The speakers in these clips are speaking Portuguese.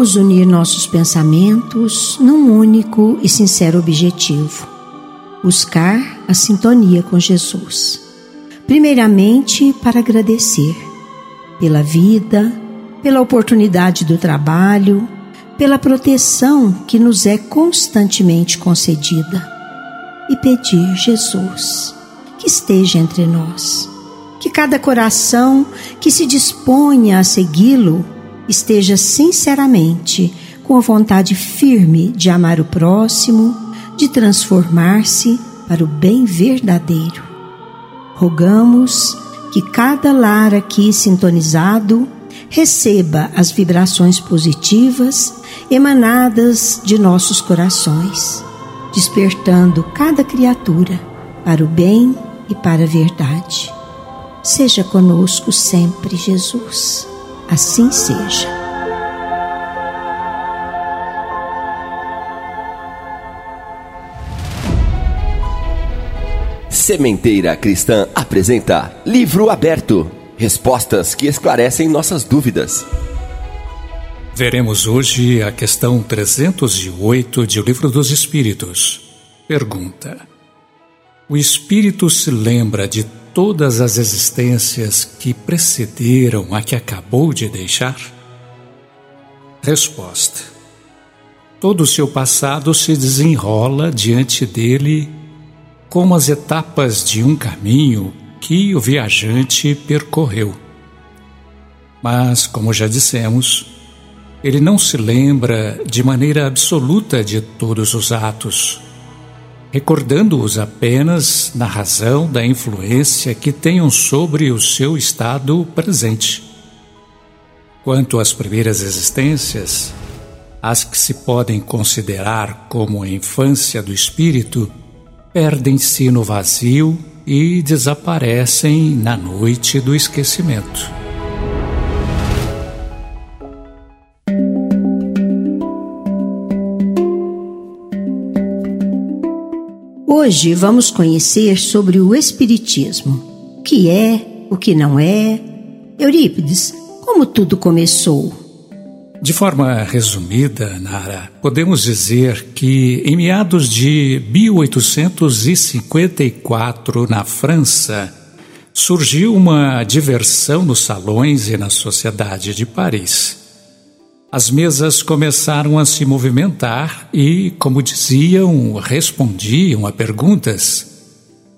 Vamos unir nossos pensamentos num único e sincero objetivo: buscar a sintonia com Jesus. Primeiramente, para agradecer pela vida, pela oportunidade do trabalho, pela proteção que nos é constantemente concedida. E pedir, Jesus, que esteja entre nós, que cada coração que se disponha a segui-lo esteja sinceramente com a vontade firme de amar o próximo, de transformar-se para o bem verdadeiro. Rogamos que cada lar aqui sintonizado receba as vibrações positivas emanadas de nossos corações, despertando cada criatura para o bem e para a verdade. Seja conosco sempre, Jesus assim seja. Sementeira Cristã apresenta Livro Aberto Respostas que esclarecem nossas dúvidas. Veremos hoje a questão 308 de O Livro dos Espíritos. Pergunta: O espírito se lembra de todas as existências que precederam a que acabou de deixar? Resposta: Todo o seu passado se desenrola diante dele como as etapas de um caminho que o viajante percorreu. Mas, como já dissemos, ele não se lembra de maneira absoluta de todos os atos recordando-os apenas na razão da influência que tenham sobre o seu estado presente. Quanto às primeiras existências, as que se podem considerar como a infância do espírito, perdem-se no vazio e desaparecem na noite do esquecimento. Hoje vamos conhecer sobre o Espiritismo. O que é, o que não é. Eurípides, como tudo começou? De forma resumida, Nara, podemos dizer que em meados de 1854, na França, surgiu uma diversão nos salões e na sociedade de Paris. As mesas começaram a se movimentar e, como diziam, respondiam a perguntas.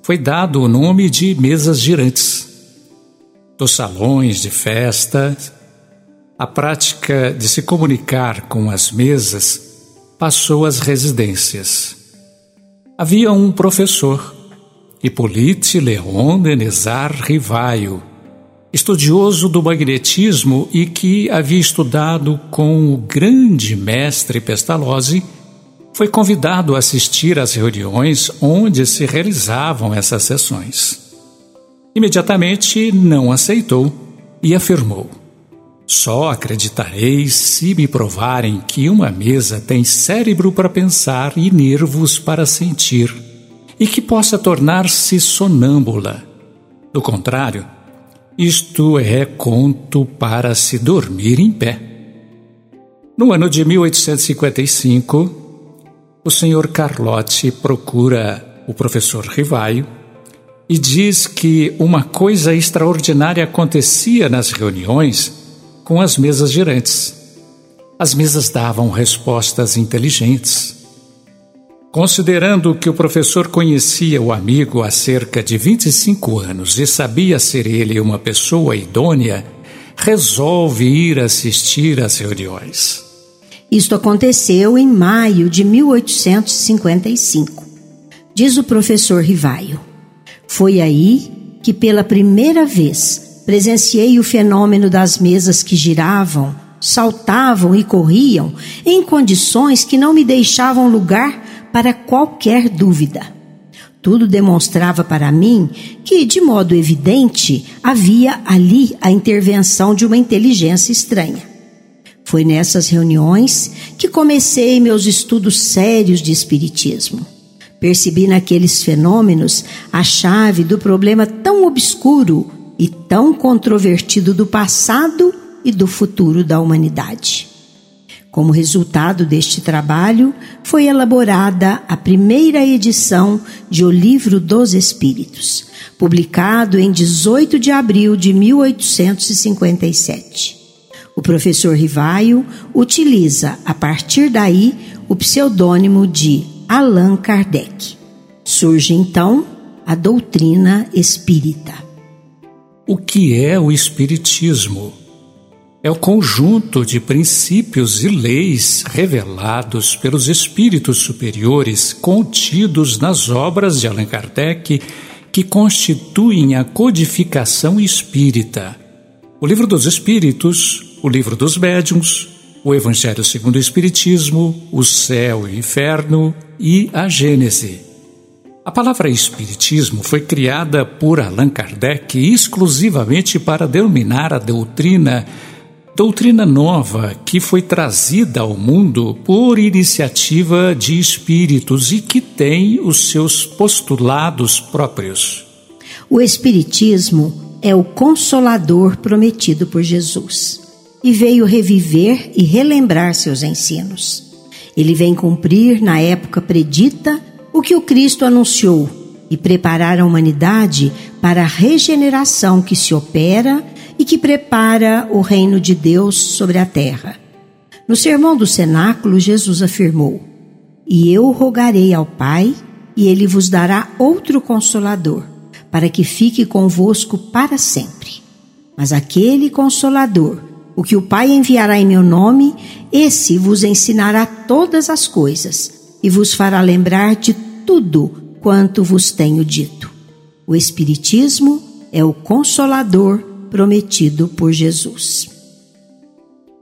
Foi dado o nome de mesas girantes. Dos salões de festa, a prática de se comunicar com as mesas passou às residências. Havia um professor, Hippolyte Léon Denizar Rivaio, estudioso do magnetismo e que havia estudado com o grande mestre Pestalozzi, foi convidado a assistir às reuniões onde se realizavam essas sessões. Imediatamente não aceitou e afirmou: Só acreditarei se me provarem que uma mesa tem cérebro para pensar e nervos para sentir, e que possa tornar-se sonâmbula. Do contrário, isto é conto para se dormir em pé. No ano de 1855, o senhor Carlotti procura o professor Rivaio e diz que uma coisa extraordinária acontecia nas reuniões com as mesas girantes. As mesas davam respostas inteligentes. Considerando que o professor conhecia o amigo há cerca de 25 anos e sabia ser ele uma pessoa idônea, resolve ir assistir às reuniões. Isto aconteceu em maio de 1855. Diz o professor Rivaio. Foi aí que pela primeira vez presenciei o fenômeno das mesas que giravam, saltavam e corriam em condições que não me deixavam lugar para qualquer dúvida. Tudo demonstrava para mim que, de modo evidente, havia ali a intervenção de uma inteligência estranha. Foi nessas reuniões que comecei meus estudos sérios de Espiritismo. Percebi naqueles fenômenos a chave do problema tão obscuro e tão controvertido do passado e do futuro da humanidade. Como resultado deste trabalho, foi elaborada a primeira edição de O Livro dos Espíritos, publicado em 18 de abril de 1857. O professor Rivaio utiliza, a partir daí, o pseudônimo de Allan Kardec. Surge então a doutrina espírita. O que é o Espiritismo? É o conjunto de princípios e leis revelados pelos espíritos superiores contidos nas obras de Allan Kardec que constituem a codificação espírita. O Livro dos Espíritos, o Livro dos Médiuns, o Evangelho segundo o Espiritismo, o Céu e o Inferno e a Gênese. A palavra Espiritismo foi criada por Allan Kardec exclusivamente para denominar a doutrina Doutrina nova que foi trazida ao mundo por iniciativa de espíritos e que tem os seus postulados próprios. O Espiritismo é o consolador prometido por Jesus e veio reviver e relembrar seus ensinos. Ele vem cumprir, na época predita, o que o Cristo anunciou e preparar a humanidade para a regeneração que se opera e que prepara o reino de Deus sobre a terra. No sermão do cenáculo, Jesus afirmou: E eu rogarei ao Pai, e ele vos dará outro consolador, para que fique convosco para sempre. Mas aquele consolador, o que o Pai enviará em meu nome, esse vos ensinará todas as coisas e vos fará lembrar de tudo quanto vos tenho dito. O Espiritismo é o consolador prometido por Jesus.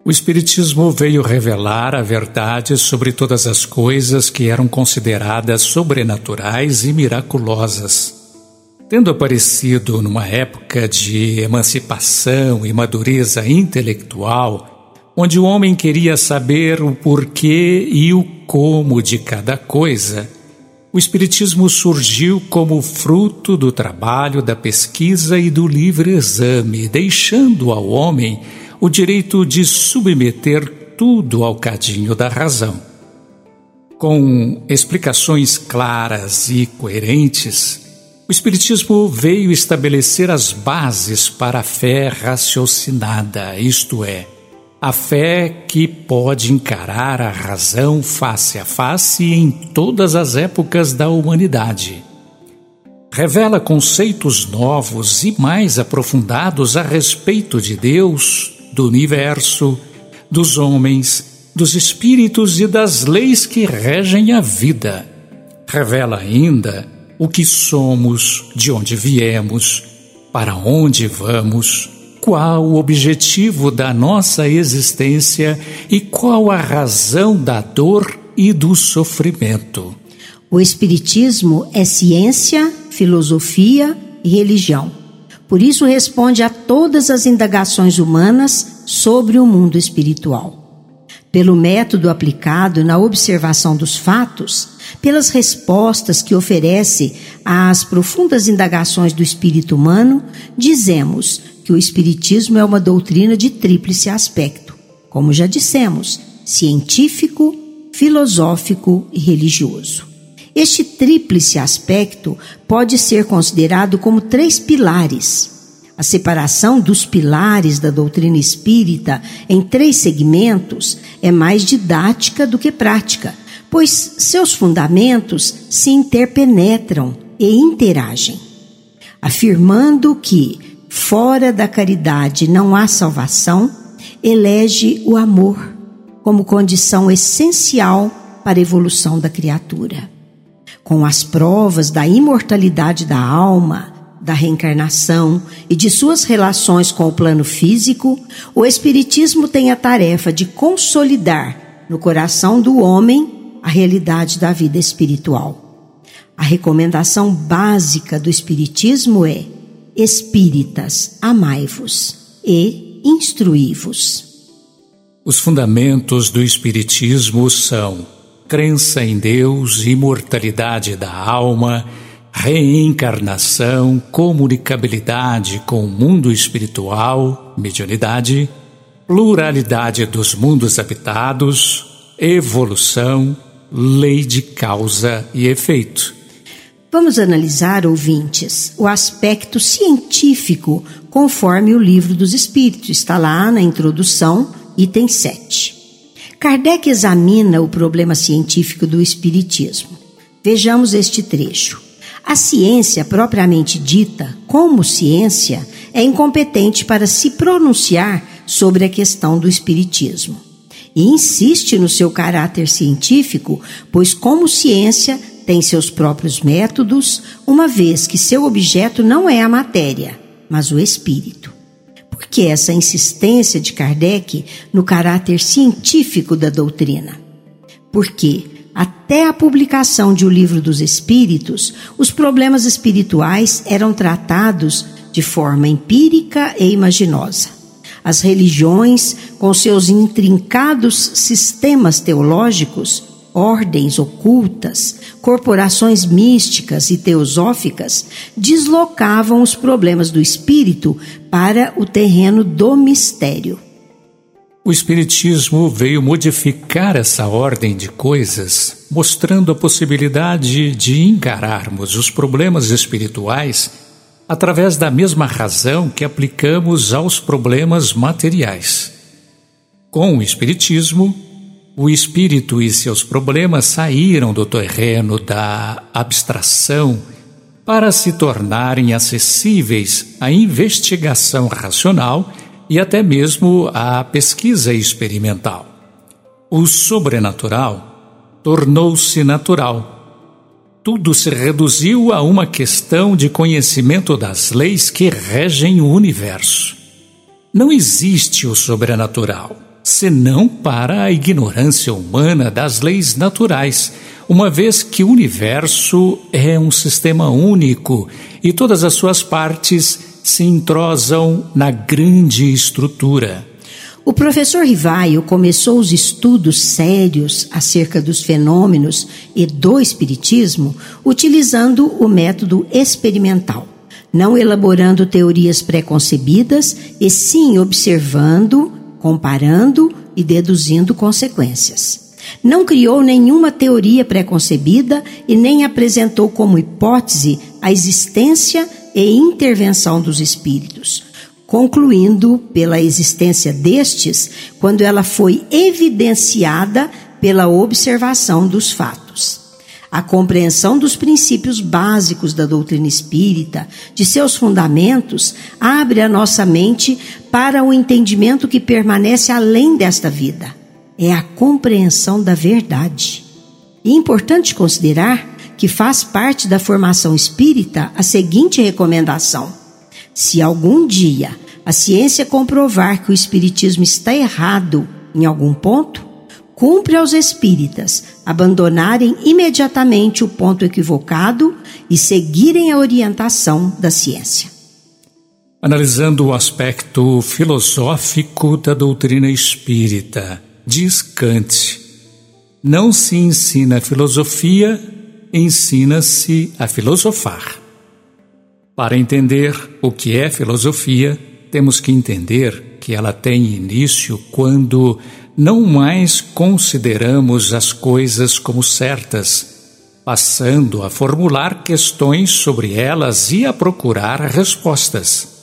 O Espiritismo veio revelar a verdade sobre todas as coisas que eram consideradas sobrenaturais e miraculosas. Tendo aparecido numa época de emancipação e madureza intelectual, onde o homem queria saber o porquê e o como de cada coisa, o Espiritismo surgiu como fruto do trabalho, da pesquisa e do livre exame, deixando ao homem o direito de submeter tudo ao cadinho da razão. Com explicações claras e coerentes, o Espiritismo veio estabelecer as bases para a fé raciocinada, isto é, a fé que pode encarar a razão face a face em todas as épocas da humanidade. Revela conceitos novos e mais aprofundados a respeito de Deus, do universo, dos homens, dos espíritos e das leis que regem a vida. Revela ainda o que somos, de onde viemos, para onde vamos qual o objetivo da nossa existência e qual a razão da dor e do sofrimento. O Espiritismo é ciência, filosofia e religião. Por isso, responde a todas as indagações humanas sobre o mundo espiritual. Pelo método aplicado na observação dos fatos, pelas respostas que oferece às profundas indagações do espírito humano, dizemos que o Espiritismo é uma doutrina de tríplice aspecto, como já dissemos, científico, filosófico e religioso. Este tríplice aspecto pode ser considerado como três pilares: A separação dos pilares da doutrina espírita em três segmentos é mais didática do que prática, pois seus fundamentos se interpenetram e interagem. Afirmando que fora da caridade não há salvação, elege o amor como condição essencial para a evolução da criatura. Com as provas da imortalidade da alma, da reencarnação e de suas relações com o plano físico, o Espiritismo tem a tarefa de consolidar no coração do homem a realidade da vida espiritual. A recomendação básica do Espiritismo é: Espíritas, amai-vos e instruí-vos. Os fundamentos do Espiritismo são crença em Deus, imortalidade da alma, reencarnação, comunicabilidade com o mundo espiritual, mediunidade, pluralidade dos mundos habitados, evolução, lei de causa e efeito. Vamos analisar, ouvintes, o aspecto científico conforme o Livro dos Espíritos. Está lá na introdução item 7. Kardec examina o problema científico do Espiritismo. Vejamos este trecho. A ciência propriamente dita, como ciência, é incompetente para se pronunciar sobre a questão do Espiritismo. E insiste no seu caráter científico, pois, como ciência, tem seus próprios métodos, uma vez que seu objeto não é a matéria, mas o espírito. Por que essa insistência de Kardec no caráter científico da doutrina? Porque, até a publicação de O Livro dos Espíritos, os problemas espirituais eram tratados de forma empírica e imaginosa. As religiões, com seus intrincados sistemas teológicos, ordens ocultas, corporações místicas e teosóficas deslocavam os problemas do espírito para o terreno do mistério. O Espiritismo veio modificar essa ordem de coisas, mostrando a possibilidade de encararmos os problemas espirituais através da mesma razão que aplicamos aos problemas materiais. Com o Espiritismo, o espírito e seus problemas saíram do terreno da abstração para se tornarem acessíveis à investigação racional e até mesmo à pesquisa experimental. O sobrenatural tornou-se natural. Tudo se reduziu a uma questão de conhecimento das leis que regem o universo. Não existe o sobrenatural senão para a ignorância humana das leis naturais, uma vez que o universo é um sistema único e todas as suas partes se entrosam na grande estrutura. O professor Rivaio começou os estudos sérios acerca dos fenômenos e do espiritismo utilizando o método experimental, não elaborando teorias preconcebidas e sim observando comparando e deduzindo consequências. Não criou nenhuma teoria preconcebida e nem apresentou como hipótese a existência e intervenção dos espíritos, concluindo pela existência destes quando ela foi evidenciada pela observação dos fatos a compreensão dos princípios básicos da doutrina espírita, de seus fundamentos, abre a nossa mente para o entendimento que permanece além desta vida. É a compreensão da verdade. E é importante considerar que faz parte da formação espírita a seguinte recomendação: se algum dia a ciência comprovar que o espiritismo está errado em algum ponto, cumpre aos espíritas abandonarem imediatamente o ponto equivocado e seguirem a orientação da ciência. Analisando o aspecto filosófico da doutrina espírita, diz Kant: não se ensina filosofia, ensina-se a filosofar. Para entender o que é filosofia, temos que entender que ela tem início quando não mais consideramos as coisas como certas, passando a formular questões sobre elas e a procurar respostas.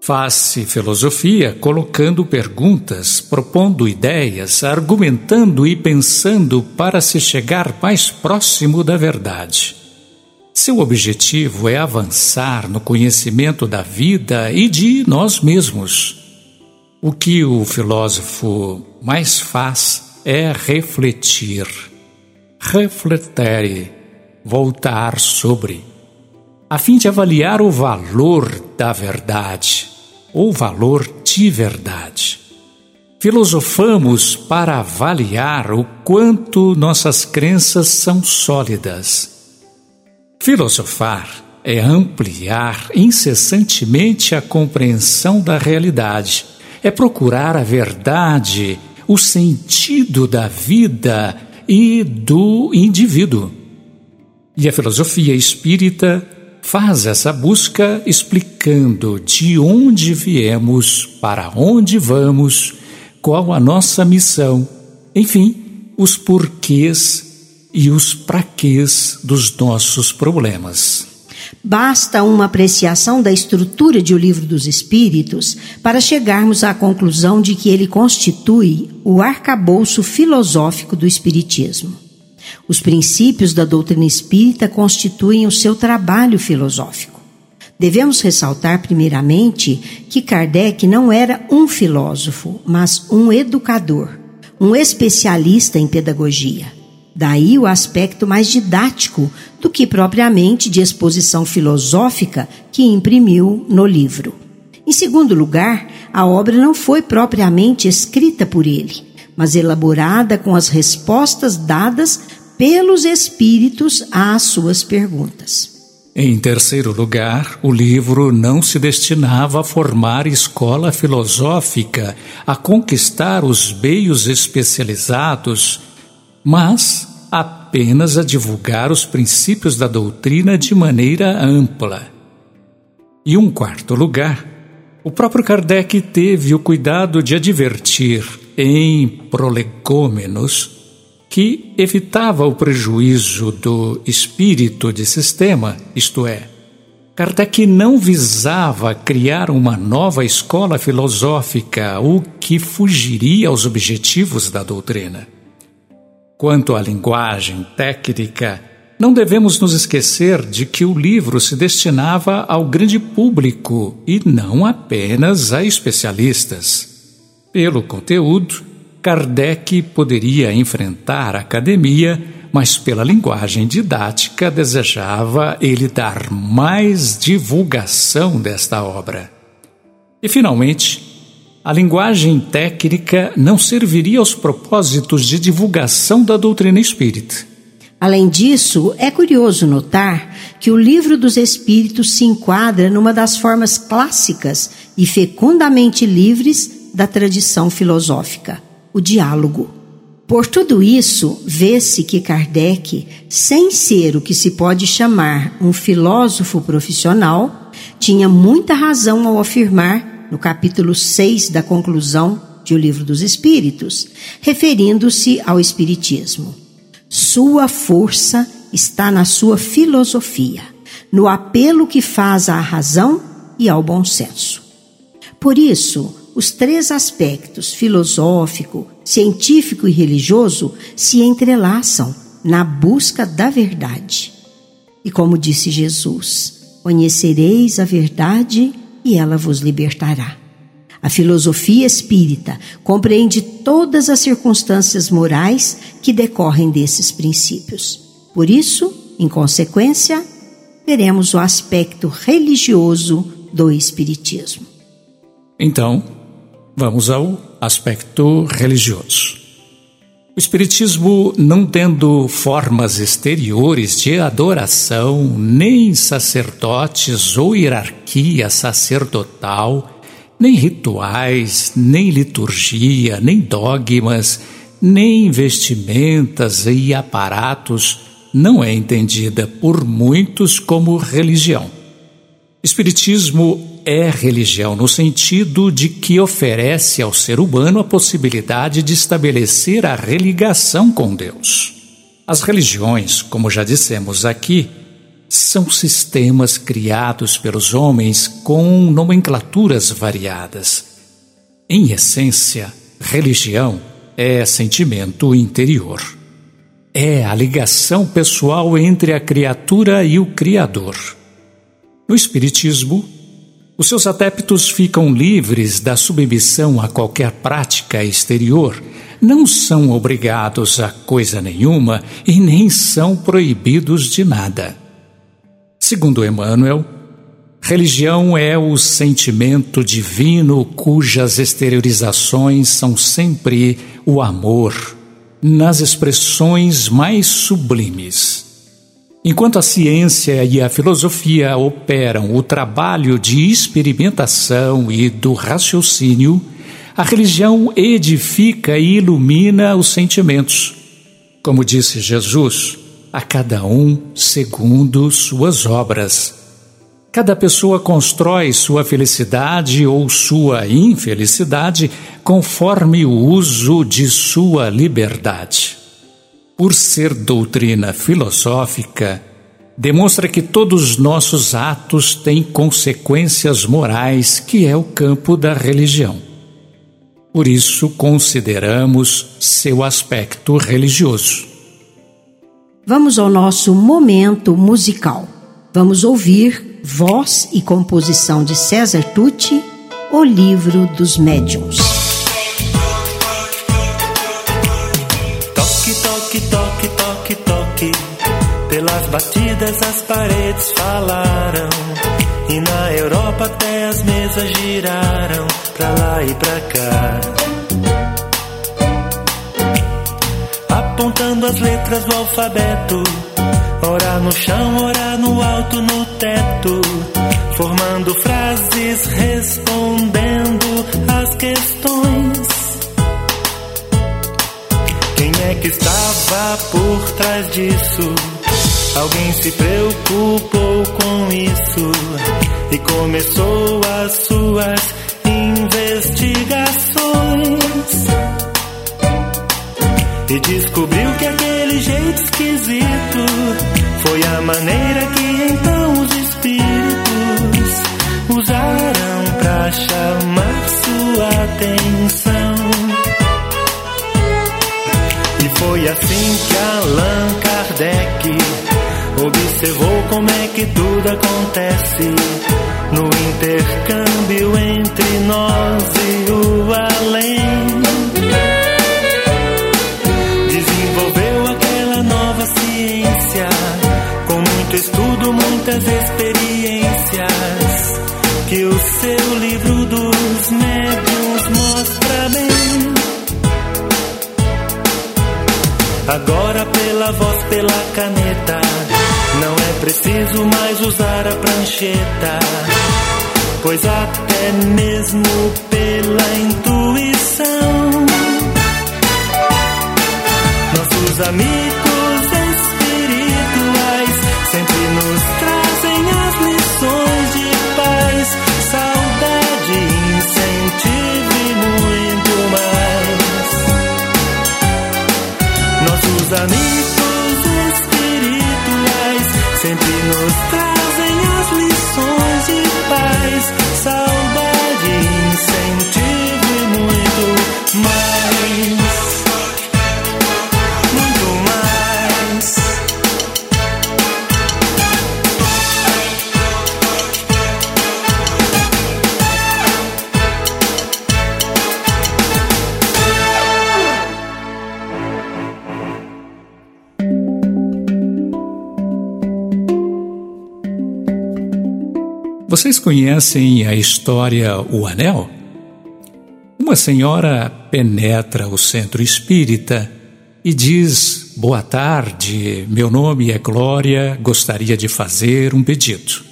Faz-se filosofia colocando perguntas, propondo ideias, argumentando e pensando para se chegar mais próximo da verdade. Seu objetivo é avançar no conhecimento da vida e de nós mesmos. O que o filósofo mais faz é refletir, refletere, voltar sobre a fim de avaliar o valor da verdade, ou valor de verdade. Filosofamos para avaliar o quanto nossas crenças são sólidas. Filosofar é ampliar incessantemente a compreensão da realidade, é procurar a verdade, o sentido da vida e do indivíduo. E a filosofia espírita faz essa busca explicando de onde viemos, para onde vamos, qual a nossa missão, enfim, os porquês e os praquês dos nossos problemas. Basta uma apreciação da estrutura de O Livro dos Espíritos para chegarmos à conclusão de que ele constitui o arcabouço filosófico do Espiritismo. Os princípios da doutrina espírita constituem o seu trabalho filosófico. Devemos ressaltar, primeiramente, que Kardec não era um filósofo, mas um educador, um especialista em pedagogia. Daí o aspecto mais didático do que propriamente de exposição filosófica que imprimiu no livro. Em segundo lugar, a obra não foi propriamente escrita por ele, mas elaborada com as respostas dadas pelos espíritos às suas perguntas. Em terceiro lugar, o livro não se destinava a formar escola filosófica, a conquistar os meios especializados, mas apenas a divulgar os princípios da doutrina de maneira ampla. E um quarto lugar, o próprio Kardec teve o cuidado de advertir em prolegômenos que evitava o prejuízo do espírito de sistema, isto é, Kardec não visava criar uma nova escola filosófica, o que fugiria aos objetivos da doutrina. Quanto à linguagem técnica, não devemos nos esquecer de que o livro se destinava ao grande público e não apenas a especialistas. Pelo conteúdo, Kardec poderia enfrentar a academia, mas pela linguagem didática desejava ele dar mais divulgação desta obra. E, finalmente, a linguagem técnica não serviria aos propósitos de divulgação da doutrina espírita. Além disso, é curioso notar que o Livro dos Espíritos se enquadra numa das formas clássicas e fecundamente livres da tradição filosófica o diálogo. Por tudo isso, vê-se que Kardec, sem ser o que se pode chamar um filósofo profissional, tinha muita razão ao afirmar, no capítulo 6 da conclusão de O Livro dos Espíritos, referindo-se ao Espiritismo. Sua força está na sua filosofia, no apelo que faz à razão e ao bom senso. Por isso, os três aspectos filosófico, científico e religioso se entrelaçam na busca da verdade. E como disse Jesus, conhecereis a verdade e ela vos libertará. A filosofia espírita compreende todas as circunstâncias morais que decorrem desses princípios. Por isso, em consequência, veremos o aspecto religioso do Espiritismo. Então, Vamos ao aspecto religioso. O Espiritismo, não tendo formas exteriores de adoração, nem sacerdotes ou hierarquia sacerdotal, nem rituais, nem liturgia, nem dogmas, nem vestimentas e aparatos, não é entendida por muitos como religião. Espiritismo é religião no sentido de que oferece ao ser humano a possibilidade de estabelecer a religação com Deus. As religiões, como já dissemos aqui, são sistemas criados pelos homens com nomenclaturas variadas. Em essência, religião é sentimento interior. É a ligação pessoal entre a criatura e o Criador. No Espiritismo, os seus adeptos ficam livres da submissão a qualquer prática exterior, não são obrigados a coisa nenhuma e nem são proibidos de nada. Segundo Emmanuel, religião é o sentimento divino cujas exteriorizações são sempre o amor, nas expressões mais sublimes. Enquanto a ciência e a filosofia operam o trabalho de experimentação e do raciocínio, a religião edifica e ilumina os sentimentos. Como disse Jesus, a cada um segundo suas obras. Cada pessoa constrói sua felicidade ou sua infelicidade conforme o uso de sua liberdade. Por ser doutrina filosófica, demonstra que todos nossos atos têm consequências morais, que é o campo da religião. Por isso, consideramos seu aspecto religioso. Vamos ao nosso momento musical. Vamos ouvir voz e composição de César Tucci, O Livro dos Médiuns. Batidas as paredes falaram. E na Europa até as mesas giraram pra lá e pra cá. apontando as letras do alfabeto. Ora no chão, ora no alto, no teto. Formando frases, respondendo as questões. Quem é que estava por trás disso? Alguém se preocupou com isso e começou as suas investigações. E descobriu que aquele jeito esquisito foi a maneira que então os espíritos usaram para chamar sua atenção. E foi assim que Allan Kardec observou como é que tudo acontece no intercâmbio entre nós e o além. Conhecem a história O Anel? Uma senhora penetra o centro espírita e diz: Boa tarde, meu nome é Glória, gostaria de fazer um pedido.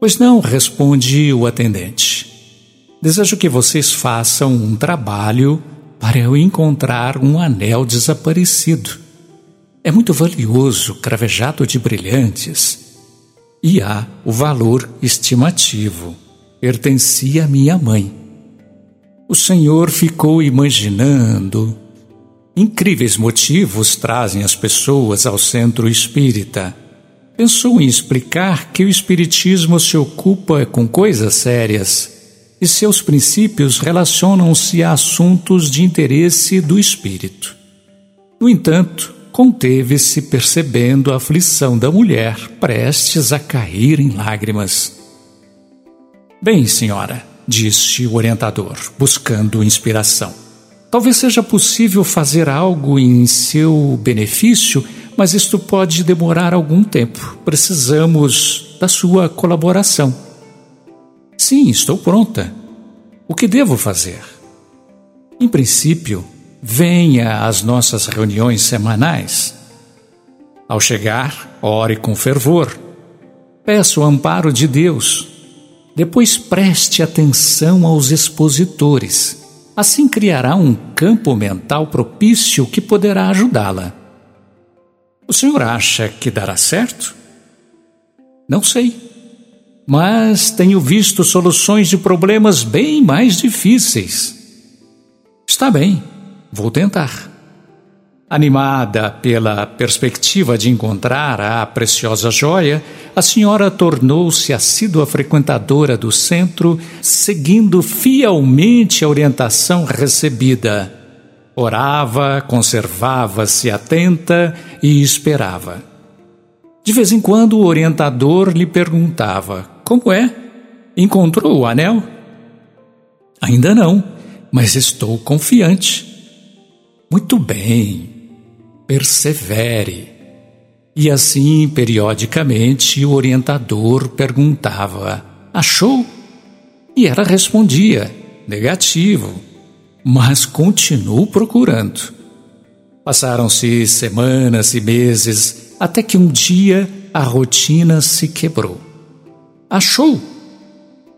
Pois não, responde o atendente. Desejo que vocês façam um trabalho para eu encontrar um anel desaparecido. É muito valioso, cravejado de brilhantes e há o valor estimativo. Pertencia à minha mãe. O Senhor ficou imaginando. Incríveis motivos trazem as pessoas ao centro espírita. pensou em explicar que o Espiritismo se ocupa com coisas sérias e seus princípios relacionam-se a assuntos de interesse do espírito. No entanto, conteve-se percebendo a aflição da mulher prestes a cair em lágrimas. Bem, senhora, disse o orientador, buscando inspiração. Talvez seja possível fazer algo em seu benefício, mas isto pode demorar algum tempo. Precisamos da sua colaboração. Sim, estou pronta. O que devo fazer? Em princípio, venha às nossas reuniões semanais. Ao chegar, ore com fervor. Peça o amparo de Deus. Depois preste atenção aos expositores. Assim criará um campo mental propício que poderá ajudá-la. O senhor acha que dará certo? Não sei mas tenho visto soluções de problemas bem mais difíceis. Está bem, vou tentar. Animada pela perspectiva de encontrar a preciosa joia, a senhora tornou-se assídua frequentadora do centro, seguindo fielmente a orientação recebida. Orava, conservava-se atenta e esperava. De vez em quando o orientador lhe perguntava como é? Encontrou o anel? Ainda não, mas estou confiante. Muito bem, persevere. E assim, periodicamente, o orientador perguntava: Achou? E ela respondia: Negativo, mas continuo procurando. Passaram-se semanas e meses até que um dia a rotina se quebrou. Achou?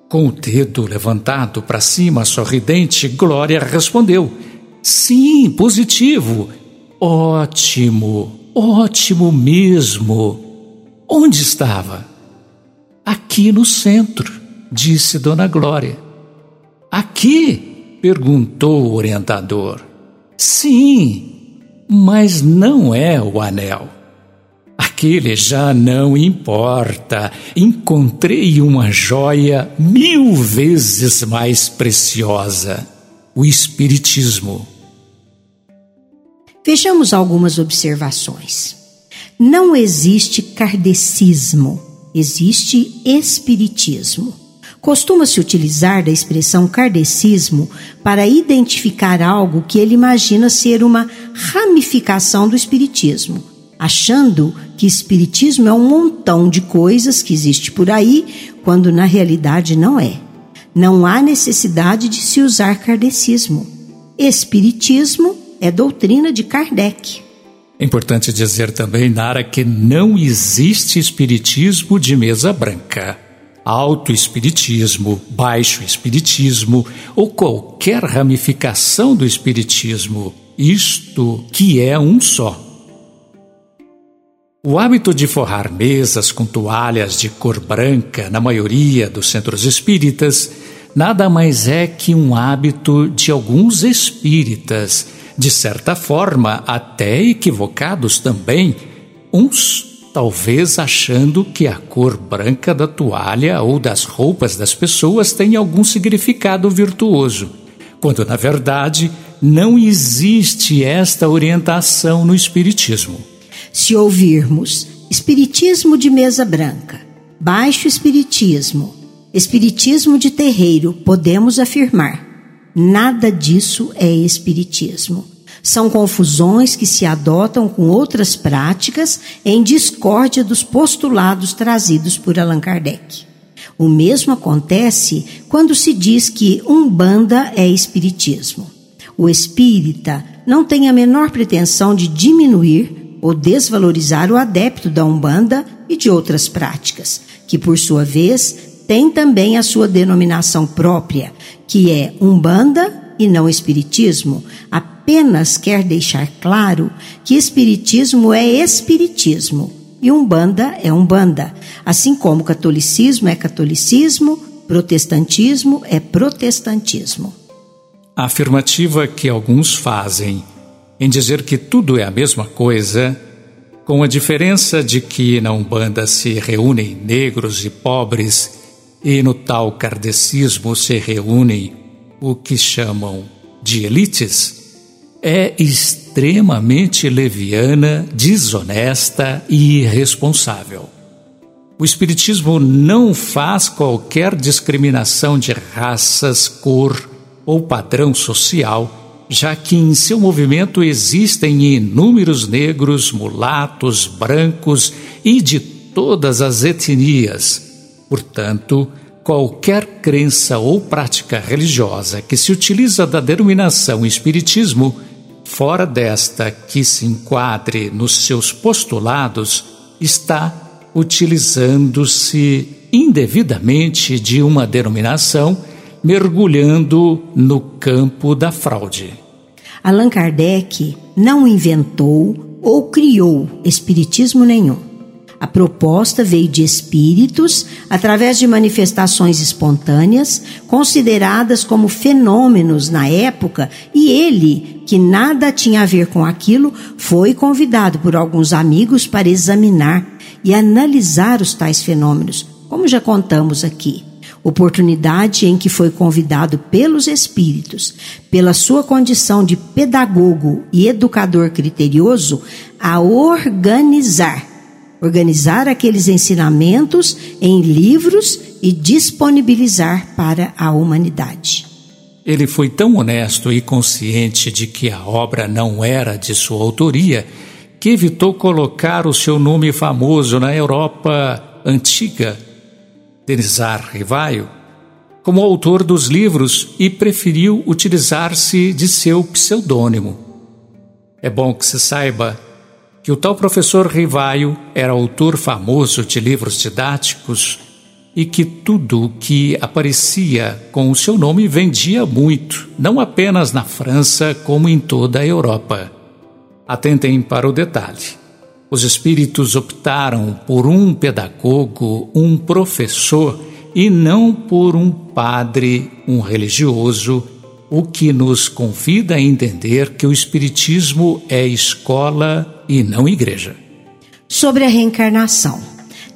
Com o dedo levantado para cima, sorridente, Glória respondeu: Sim, positivo. Ótimo, ótimo mesmo. Onde estava? Aqui no centro, disse Dona Glória. Aqui? perguntou o orientador. Sim, mas não é o anel. Aquele já não importa. Encontrei uma joia mil vezes mais preciosa: o Espiritismo. Vejamos algumas observações. Não existe kardecismo, existe espiritismo. Costuma-se utilizar da expressão kardecismo para identificar algo que ele imagina ser uma ramificação do espiritismo achando que espiritismo é um montão de coisas que existe por aí, quando na realidade não é. Não há necessidade de se usar kardecismo. Espiritismo é doutrina de Kardec. É importante dizer também, Nara, que não existe espiritismo de mesa branca. Alto espiritismo, baixo espiritismo ou qualquer ramificação do espiritismo, isto que é um só. O hábito de forrar mesas com toalhas de cor branca na maioria dos centros espíritas nada mais é que um hábito de alguns espíritas, de certa forma até equivocados também, uns talvez achando que a cor branca da toalha ou das roupas das pessoas tem algum significado virtuoso, quando na verdade não existe esta orientação no Espiritismo. Se ouvirmos Espiritismo de mesa branca, Baixo Espiritismo, Espiritismo de terreiro, podemos afirmar: nada disso é Espiritismo. São confusões que se adotam com outras práticas em discórdia dos postulados trazidos por Allan Kardec. O mesmo acontece quando se diz que Umbanda é Espiritismo. O espírita não tem a menor pretensão de diminuir ou desvalorizar o adepto da Umbanda e de outras práticas, que por sua vez tem também a sua denominação própria, que é Umbanda e não Espiritismo, apenas quer deixar claro que Espiritismo é Espiritismo e Umbanda é Umbanda, assim como catolicismo é catolicismo, protestantismo é protestantismo. A afirmativa que alguns fazem em dizer que tudo é a mesma coisa, com a diferença de que na Umbanda se reúnem negros e pobres e no tal kardecismo se reúnem o que chamam de elites, é extremamente leviana, desonesta e irresponsável. O Espiritismo não faz qualquer discriminação de raças, cor ou padrão social, já que em seu movimento existem inúmeros negros, mulatos, brancos e de todas as etnias. Portanto, qualquer crença ou prática religiosa que se utiliza da denominação Espiritismo, fora desta que se enquadre nos seus postulados, está utilizando-se indevidamente de uma denominação, mergulhando no campo da fraude. Allan Kardec não inventou ou criou espiritismo nenhum. A proposta veio de espíritos através de manifestações espontâneas, consideradas como fenômenos na época, e ele, que nada tinha a ver com aquilo, foi convidado por alguns amigos para examinar e analisar os tais fenômenos, como já contamos aqui. Oportunidade em que foi convidado pelos espíritos, pela sua condição de pedagogo e educador criterioso, a organizar organizar aqueles ensinamentos em livros e disponibilizar para a humanidade. Ele foi tão honesto e consciente de que a obra não era de sua autoria que evitou colocar o seu nome famoso na Europa antiga, Denizar Rivaio, como autor dos livros e preferiu utilizar-se de seu pseudônimo. É bom que se saiba que o tal professor Rivaio era autor famoso de livros didáticos e que tudo o que aparecia com o seu nome vendia muito, não apenas na França, como em toda a Europa. Atentem para o detalhe. Os espíritos optaram por um pedagogo, um professor, e não por um padre, um religioso, o que nos convida a entender que o Espiritismo é escola e não igreja. Sobre a reencarnação.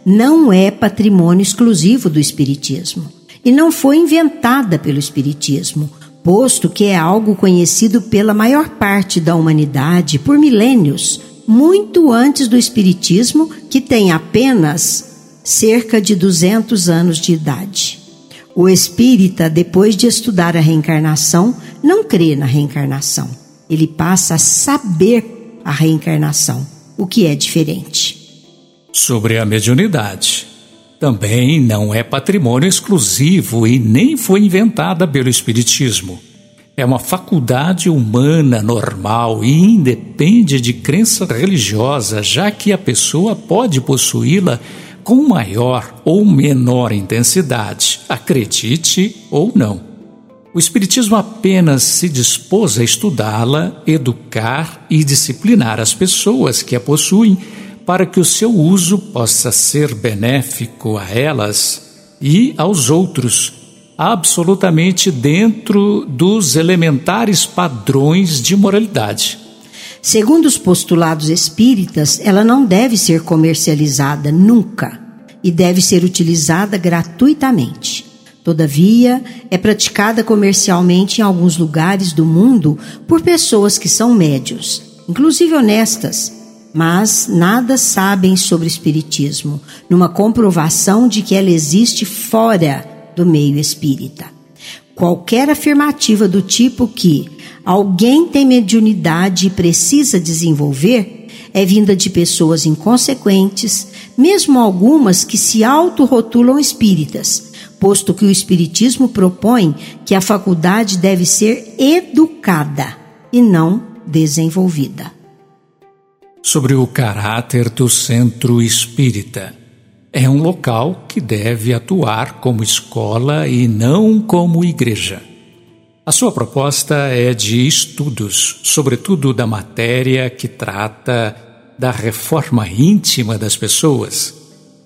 Não é patrimônio exclusivo do Espiritismo e não foi inventada pelo Espiritismo, posto que é algo conhecido pela maior parte da humanidade por milênios, muito antes do Espiritismo, que tem apenas cerca de 200 anos de idade. O espírita, depois de estudar a reencarnação, não crê na reencarnação. Ele passa a saber a reencarnação, o que é diferente. Sobre a mediunidade. Também não é patrimônio exclusivo e nem foi inventada pelo Espiritismo. É uma faculdade humana normal e independe de crença religiosa, já que a pessoa pode possuí-la com maior ou menor intensidade, acredite ou não. O Espiritismo apenas se dispôs a estudá-la, educar e disciplinar as pessoas que a possuem para que o seu uso possa ser benéfico a elas e aos outros, absolutamente dentro dos elementares padrões de moralidade. Segundo os postulados espíritas, ela não deve ser comercializada nunca e deve ser utilizada gratuitamente. Todavia, é praticada comercialmente em alguns lugares do mundo por pessoas que são médios, inclusive honestas, mas nada sabem sobre espiritismo, numa comprovação de que ela existe fora do meio espírita. Qualquer afirmativa do tipo que alguém tem mediunidade e precisa desenvolver é vinda de pessoas inconsequentes, mesmo algumas que se autorrotulam espíritas, posto que o Espiritismo propõe que a faculdade deve ser educada e não desenvolvida. Sobre o caráter do centro espírita é um local que deve atuar como escola e não como igreja. A sua proposta é de estudos, sobretudo da matéria que trata da reforma íntima das pessoas,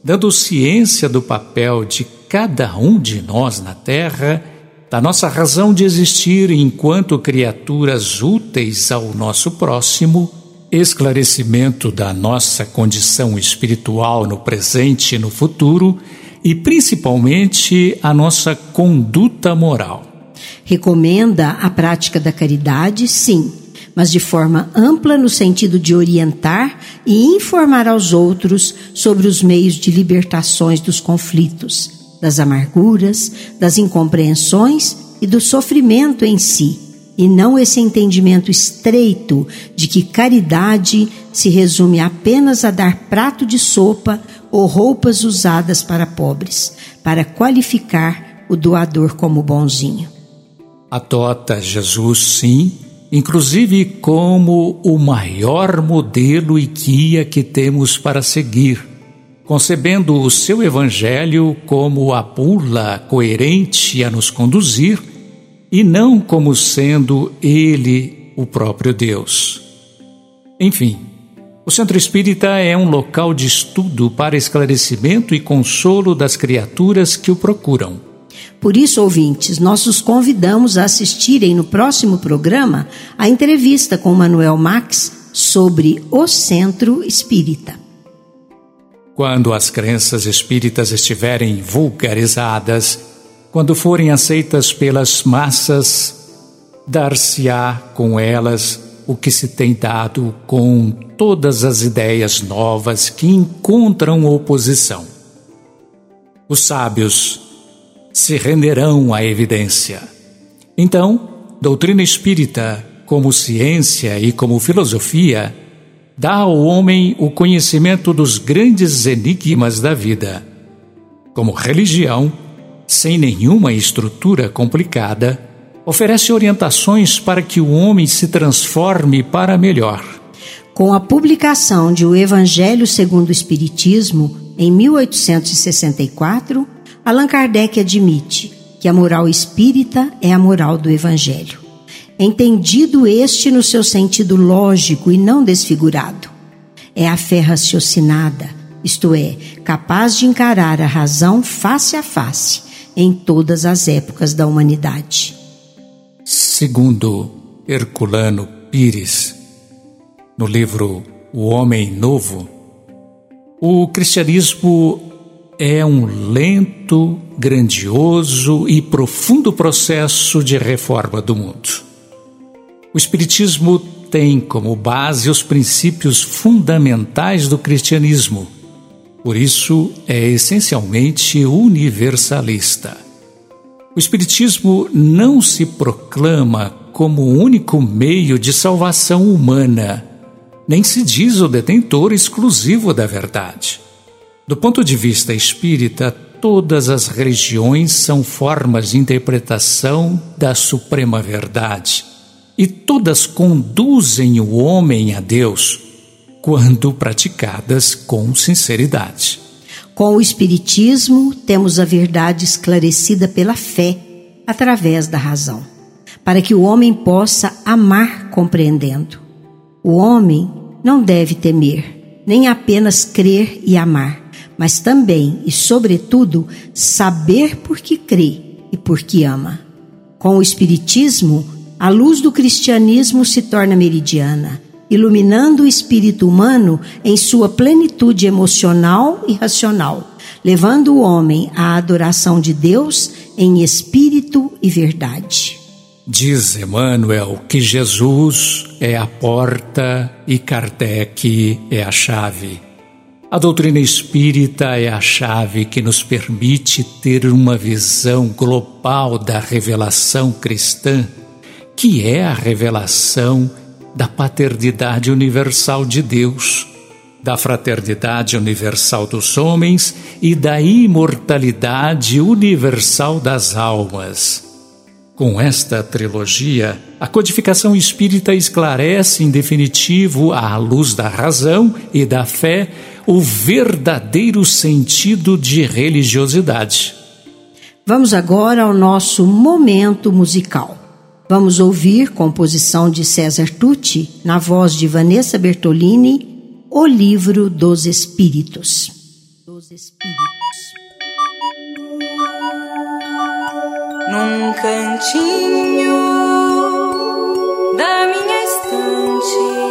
dando ciência do papel de cada um de nós na Terra, da nossa razão de existir enquanto criaturas úteis ao nosso próximo esclarecimento da nossa condição espiritual no presente e no futuro e principalmente a nossa conduta moral. Recomenda a prática da caridade, sim, mas de forma ampla no sentido de orientar e informar aos outros sobre os meios de libertações dos conflitos, das amarguras, das incompreensões e do sofrimento em si, e não esse entendimento estreito de que caridade se resume apenas a dar prato de sopa ou roupas usadas para pobres, para qualificar o doador como bonzinho. Adota Jesus, sim, inclusive como o maior modelo e guia que temos para seguir, concebendo o seu evangelho como a bula coerente a nos conduzir e não como sendo ele o próprio Deus. Enfim, o Centro Espírita é um local de estudo para esclarecimento e consolo das criaturas que o procuram por isso, ouvintes, nós os convidamos a assistirem no próximo programa a entrevista com Manuel Max sobre o Centro Espírita. Quando as crenças espíritas estiverem vulgarizadas, quando forem aceitas pelas massas, dar-se-á com elas o que se tem dado com todas as ideias novas que encontram oposição. Os sábios se renderão à evidência. Então, doutrina espírita, como ciência e como filosofia, dá ao homem o conhecimento dos grandes enigmas da vida. Como religião, sem nenhuma estrutura complicada, oferece orientações para que o homem se transforme para melhor. Com a publicação de O Evangelho segundo o Espiritismo, em 1864, Allan Kardec admite que a moral espírita é a moral do Evangelho, entendido este no seu sentido lógico e não desfigurado. É a fé raciocinada, isto é, capaz de encarar a razão face a face em todas as épocas da humanidade. Segundo Herculano Pires, no livro O Homem Novo, o cristianismo é um lento, grandioso e profundo processo de reforma do mundo. O Espiritismo tem como base os princípios fundamentais do cristianismo, por isso é essencialmente universalista. O Espiritismo não se proclama como o único meio de salvação humana, nem se diz o detentor exclusivo da verdade. Do ponto de vista espírita, todas as religiões são formas de interpretação da suprema verdade e todas conduzem o homem a Deus quando praticadas com sinceridade. Com o Espiritismo, temos a verdade esclarecida pela fé, através da razão, para que o homem possa amar compreendendo. O homem não deve temer, nem apenas crer e amar mas também e, sobretudo, saber por que crê e por que ama. Com o Espiritismo, a luz do cristianismo se torna meridiana, iluminando o espírito humano em sua plenitude emocional e racional, levando o homem à adoração de Deus em espírito e verdade. Diz Emmanuel que Jesus é a porta e Kardec é a chave. A doutrina espírita é a chave que nos permite ter uma visão global da revelação cristã, que é a revelação da paternidade universal de Deus, da fraternidade universal dos homens e da imortalidade universal das almas. Com esta trilogia, a codificação espírita esclarece em definitivo, à luz da razão e da fé, o verdadeiro sentido de religiosidade. Vamos agora ao nosso momento musical. Vamos ouvir composição de César Tucci, na voz de Vanessa Bertolini, O Livro dos Espíritos. Dos Espíritos. Num cantinho da minha estante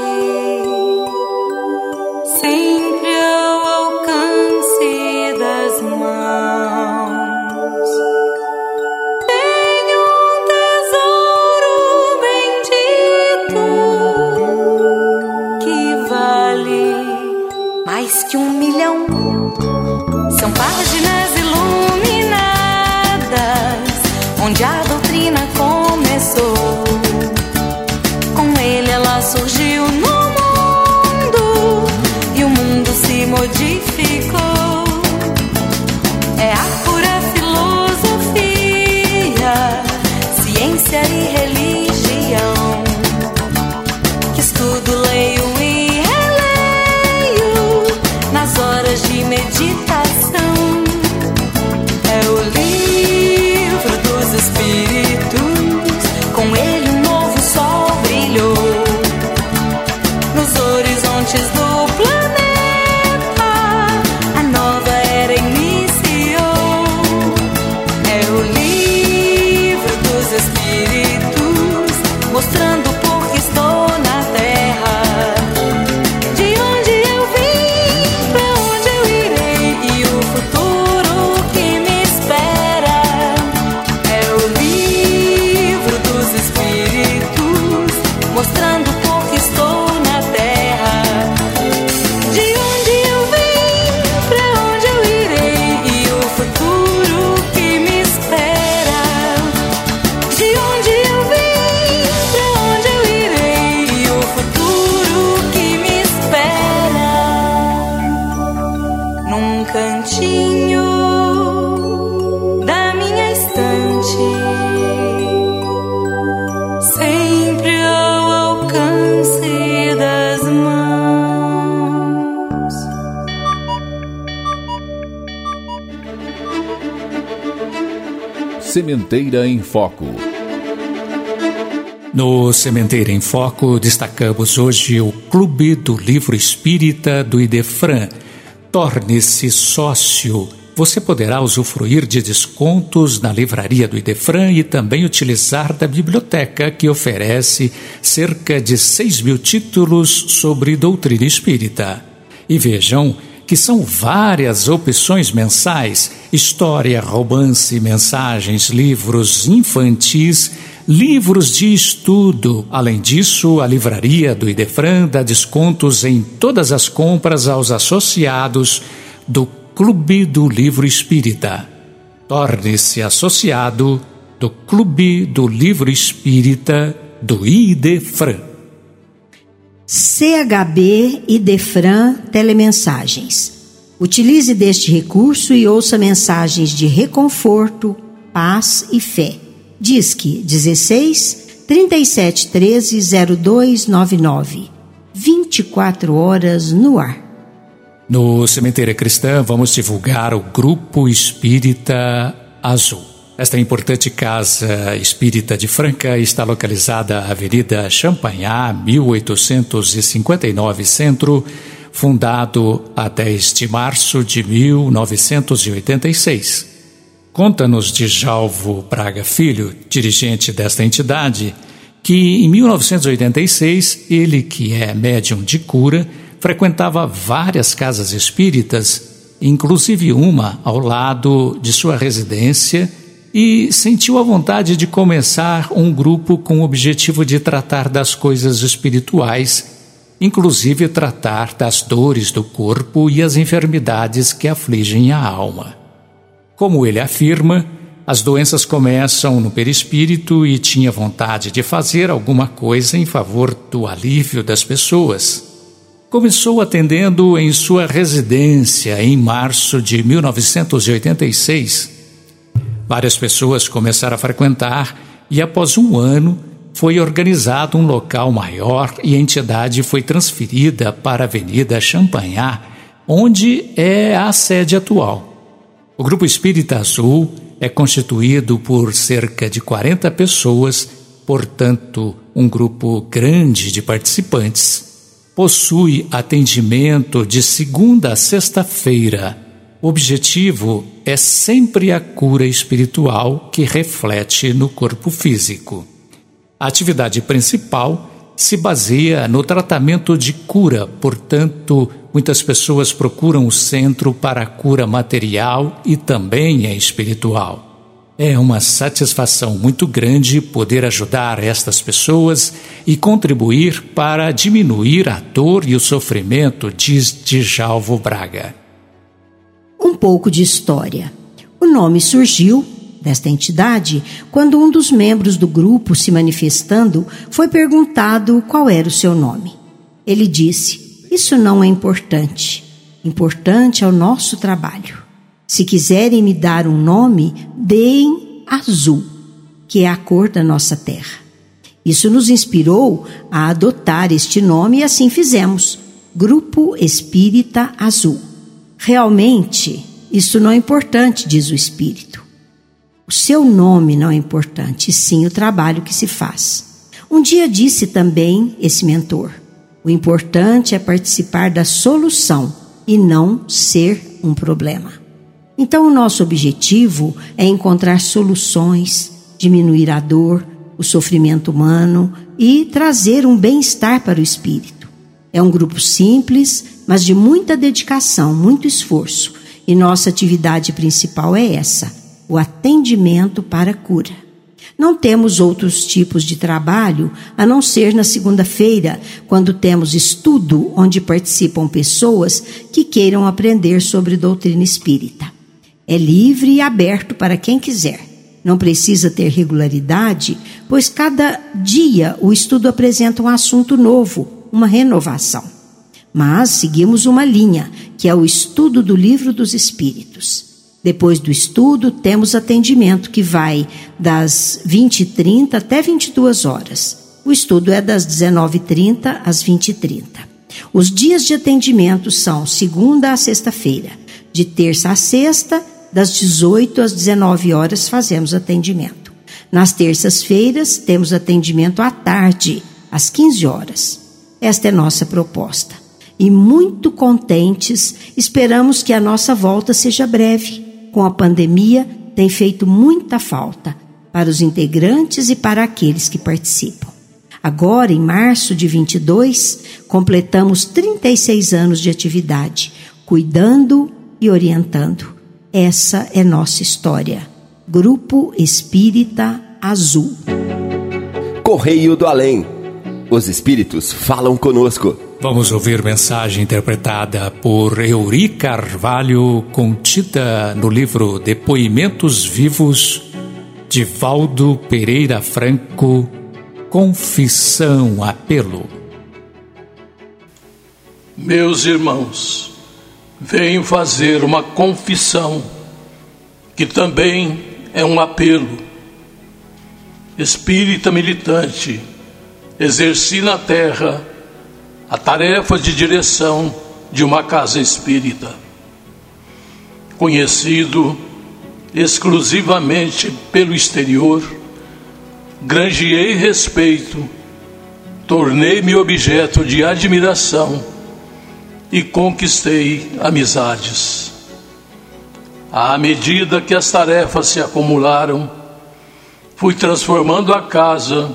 em Foco. No Sementeira em Foco, destacamos hoje o Clube do Livro Espírita do Idefran. Torne-se sócio. Você poderá usufruir de descontos na livraria do Idefran e também utilizar da biblioteca, que oferece cerca de 6 mil títulos sobre doutrina espírita. E vejam que são várias opções mensais: história, romance, mensagens, livros infantis, livros de estudo. Além disso, a livraria do Idefran dá descontos em todas as compras aos associados do Clube do Livro Espírita. Torne-se associado do Clube do Livro Espírita do Idefran. CHB e Defran Telemensagens. Utilize deste recurso e ouça mensagens de reconforto, paz e fé. Disque 16 37 13 0299. 24 horas no ar. No Cemitério Cristã, vamos divulgar o Grupo Espírita Azul. Esta importante casa espírita de Franca está localizada na Avenida Champagnat, 1859 Centro, fundado a 10 de março de 1986. Conta-nos de Jalvo Braga Filho, dirigente desta entidade, que em 1986 ele, que é médium de cura, frequentava várias casas espíritas, inclusive uma ao lado de sua residência e sentiu a vontade de começar um grupo com o objetivo de tratar das coisas espirituais, inclusive tratar das dores do corpo e as enfermidades que afligem a alma. Como ele afirma, as doenças começam no perispírito e tinha vontade de fazer alguma coisa em favor do alívio das pessoas. Começou atendendo em sua residência em março de 1986 Várias pessoas começaram a frequentar e, após um ano, foi organizado um local maior e a entidade foi transferida para a Avenida Champagnat, onde é a sede atual. O Grupo Espírita Azul é constituído por cerca de 40 pessoas, portanto, um grupo grande de participantes. Possui atendimento de segunda a sexta-feira o objetivo é sempre a cura espiritual que reflete no corpo físico. A atividade principal se baseia no tratamento de cura, portanto, muitas pessoas procuram o centro para a cura material e também a espiritual. É uma satisfação muito grande poder ajudar estas pessoas e contribuir para diminuir a dor e o sofrimento, diz Djalvo Braga um pouco de história. O nome surgiu desta entidade quando um dos membros do grupo, se manifestando, foi perguntado qual era o seu nome. Ele disse: Isso não é importante. Importante é o nosso trabalho. Se quiserem me dar um nome, deem azul, que é a cor da nossa terra. Isso nos inspirou a adotar este nome e assim fizemos. Grupo Espírita Azul. Realmente, isso não é importante, diz o Espírito. O seu nome não é importante, sim o trabalho que se faz. Um dia disse também esse mentor: o importante é participar da solução e não ser um problema. Então, o nosso objetivo é encontrar soluções, diminuir a dor, o sofrimento humano e trazer um bem-estar para o espírito. É um grupo simples, mas de muita dedicação, muito esforço. E nossa atividade principal é essa: o atendimento para cura. Não temos outros tipos de trabalho a não ser na segunda-feira, quando temos estudo onde participam pessoas que queiram aprender sobre doutrina espírita. É livre e aberto para quem quiser. Não precisa ter regularidade, pois cada dia o estudo apresenta um assunto novo, uma renovação. Mas seguimos uma linha, que é o estudo do livro dos Espíritos. Depois do estudo, temos atendimento que vai das 20h30 até 22 horas. O estudo é das 19h30 às 20h30. Os dias de atendimento são segunda a sexta-feira, de terça a sexta, das 18 às 19 horas fazemos atendimento. Nas terças-feiras temos atendimento à tarde, às 15 horas. Esta é nossa proposta. E muito contentes, esperamos que a nossa volta seja breve. Com a pandemia, tem feito muita falta para os integrantes e para aqueles que participam. Agora, em março de 22, completamos 36 anos de atividade, cuidando e orientando. Essa é nossa história. Grupo Espírita Azul. Correio do Além. Os espíritos falam conosco. Vamos ouvir mensagem interpretada por Euri Carvalho, contida no livro Depoimentos Vivos de Valdo Pereira Franco, Confissão Apelo. Meus irmãos, venho fazer uma confissão, que também é um apelo. Espírita militante, exerci na terra a tarefa de direção de uma casa espírita, conhecido exclusivamente pelo exterior, granjeei respeito, tornei-me objeto de admiração e conquistei amizades. À medida que as tarefas se acumularam, fui transformando a casa,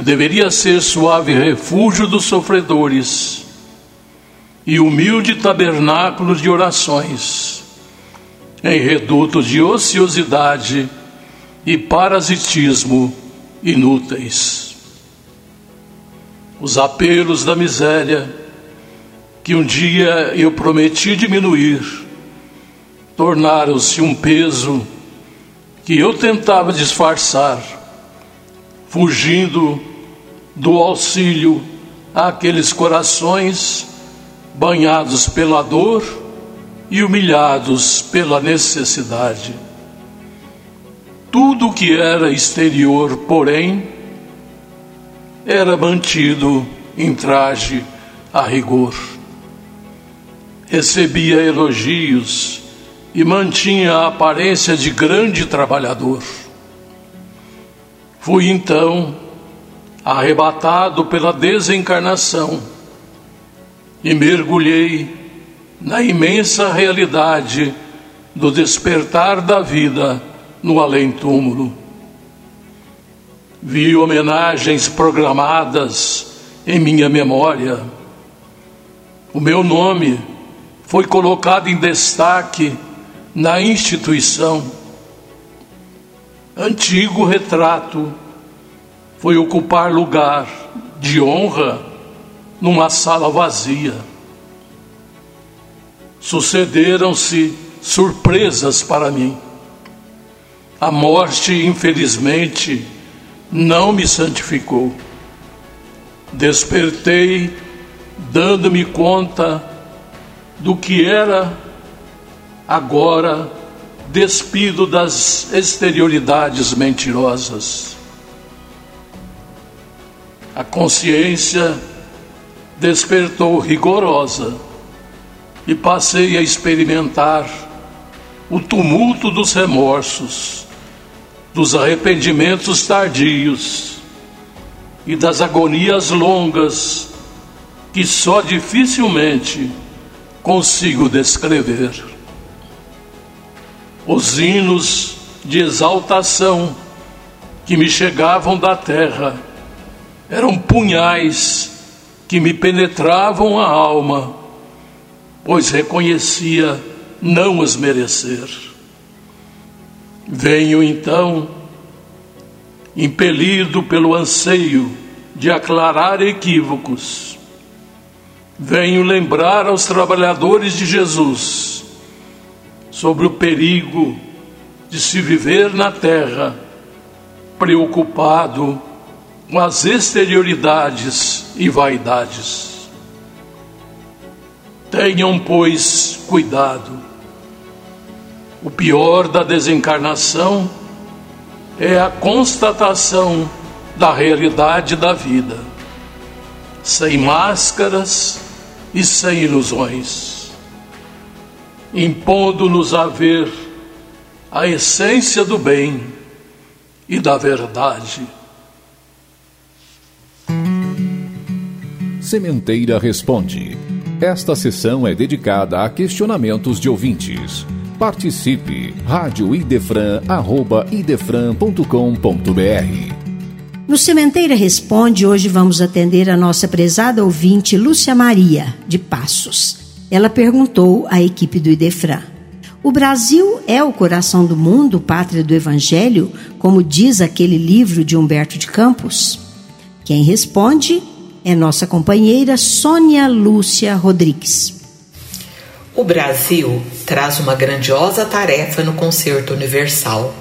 que deveria ser suave refúgio dos sofredores e humilde tabernáculo de orações, em reduto de ociosidade e parasitismo inúteis. Os apelos da miséria que um dia eu prometi diminuir, tornaram-se um peso que eu tentava disfarçar, fugindo do auxílio àqueles corações banhados pela dor e humilhados pela necessidade. Tudo que era exterior, porém, era mantido em traje a rigor recebia elogios e mantinha a aparência de grande trabalhador. Fui então arrebatado pela desencarnação e mergulhei na imensa realidade do despertar da vida no além-túmulo. Vi homenagens programadas em minha memória. O meu nome foi colocado em destaque na instituição. Antigo retrato foi ocupar lugar de honra numa sala vazia. Sucederam-se surpresas para mim. A morte, infelizmente, não me santificou. Despertei, dando-me conta do que era agora despido das exterioridades mentirosas. A consciência despertou rigorosa e passei a experimentar o tumulto dos remorsos, dos arrependimentos tardios e das agonias longas que só dificilmente consigo descrever. Os hinos de exaltação que me chegavam da terra eram punhais que me penetravam a alma, pois reconhecia não os merecer. Venho então, impelido pelo anseio de aclarar equívocos, venho lembrar aos trabalhadores de Jesus sobre o perigo de se viver na terra preocupado as exterioridades e vaidades. Tenham, pois, cuidado. O pior da desencarnação é a constatação da realidade da vida, sem máscaras e sem ilusões. impondo-nos a ver a essência do bem e da verdade. Sementeira Responde. Esta sessão é dedicada a questionamentos de ouvintes. Participe! Rádio Idefran, arroba idefran.com.br No Sementeira Responde, hoje vamos atender a nossa prezada ouvinte Lúcia Maria, de Passos. Ela perguntou à equipe do Idefran. O Brasil é o coração do mundo, pátria do Evangelho, como diz aquele livro de Humberto de Campos? Quem responde é nossa companheira Sônia Lúcia Rodrigues. O Brasil traz uma grandiosa tarefa no concerto universal.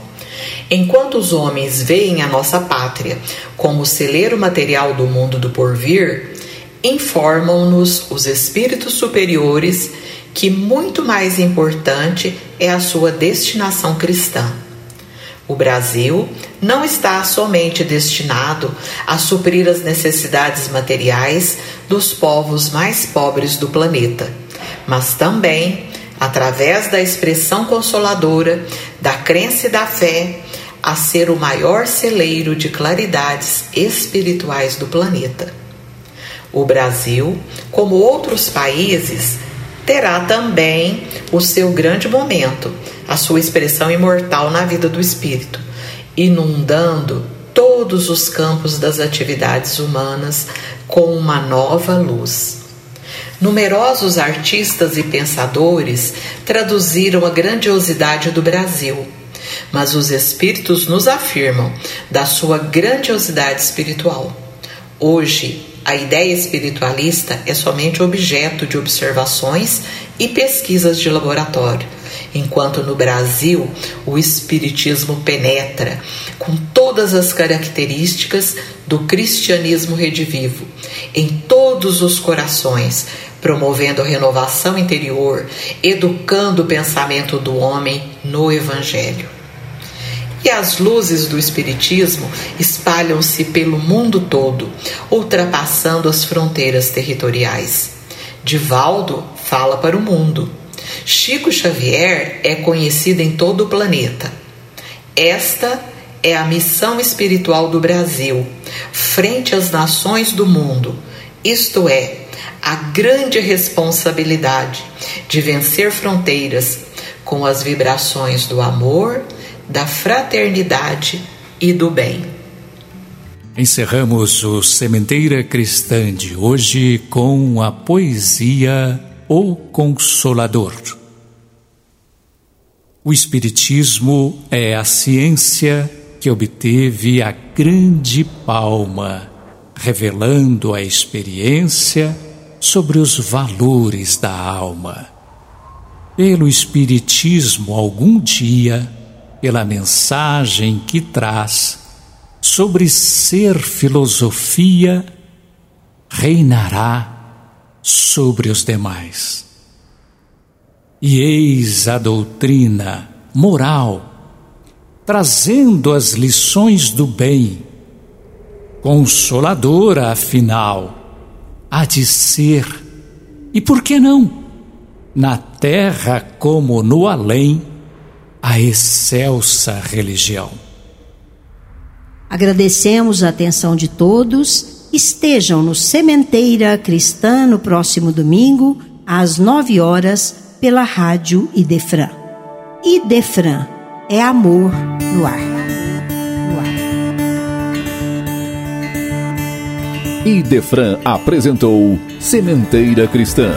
Enquanto os homens veem a nossa pátria como o celeiro material do mundo do porvir, informam-nos os espíritos superiores que muito mais importante é a sua destinação cristã. O Brasil não está somente destinado a suprir as necessidades materiais dos povos mais pobres do planeta, mas também, através da expressão consoladora da crença e da fé, a ser o maior celeiro de claridades espirituais do planeta. O Brasil, como outros países, terá também o seu grande momento, a sua expressão imortal na vida do espírito inundando todos os campos das atividades humanas com uma nova luz. Numerosos artistas e pensadores traduziram a grandiosidade do Brasil, mas os espíritos nos afirmam da sua grandiosidade espiritual. Hoje, a ideia espiritualista é somente objeto de observações e pesquisas de laboratório enquanto no Brasil o Espiritismo penetra com todas as características do cristianismo redivivo em todos os corações, promovendo a renovação interior, educando o pensamento do homem no Evangelho. E as luzes do Espiritismo espalham-se pelo mundo todo, ultrapassando as fronteiras territoriais. Divaldo fala para o mundo. Chico Xavier é conhecido em todo o planeta. Esta é a missão espiritual do Brasil, frente às nações do mundo, isto é, a grande responsabilidade de vencer fronteiras com as vibrações do amor, da fraternidade e do bem. Encerramos o Sementeira Cristã de hoje com a poesia o Consolador. O Espiritismo é a ciência que obteve a grande palma, revelando a experiência sobre os valores da alma. Pelo Espiritismo, algum dia, pela mensagem que traz sobre ser filosofia, reinará sobre os demais. E eis a doutrina moral, trazendo as lições do bem, consoladora afinal, há de ser, e por que não, na terra como no além, a excelsa religião. Agradecemos a atenção de todos estejam no Sementeira Cristã no próximo domingo, às 9 horas, pela Rádio Idefran. Idefran é amor no ar. No ar. Idefran apresentou Sementeira Cristã.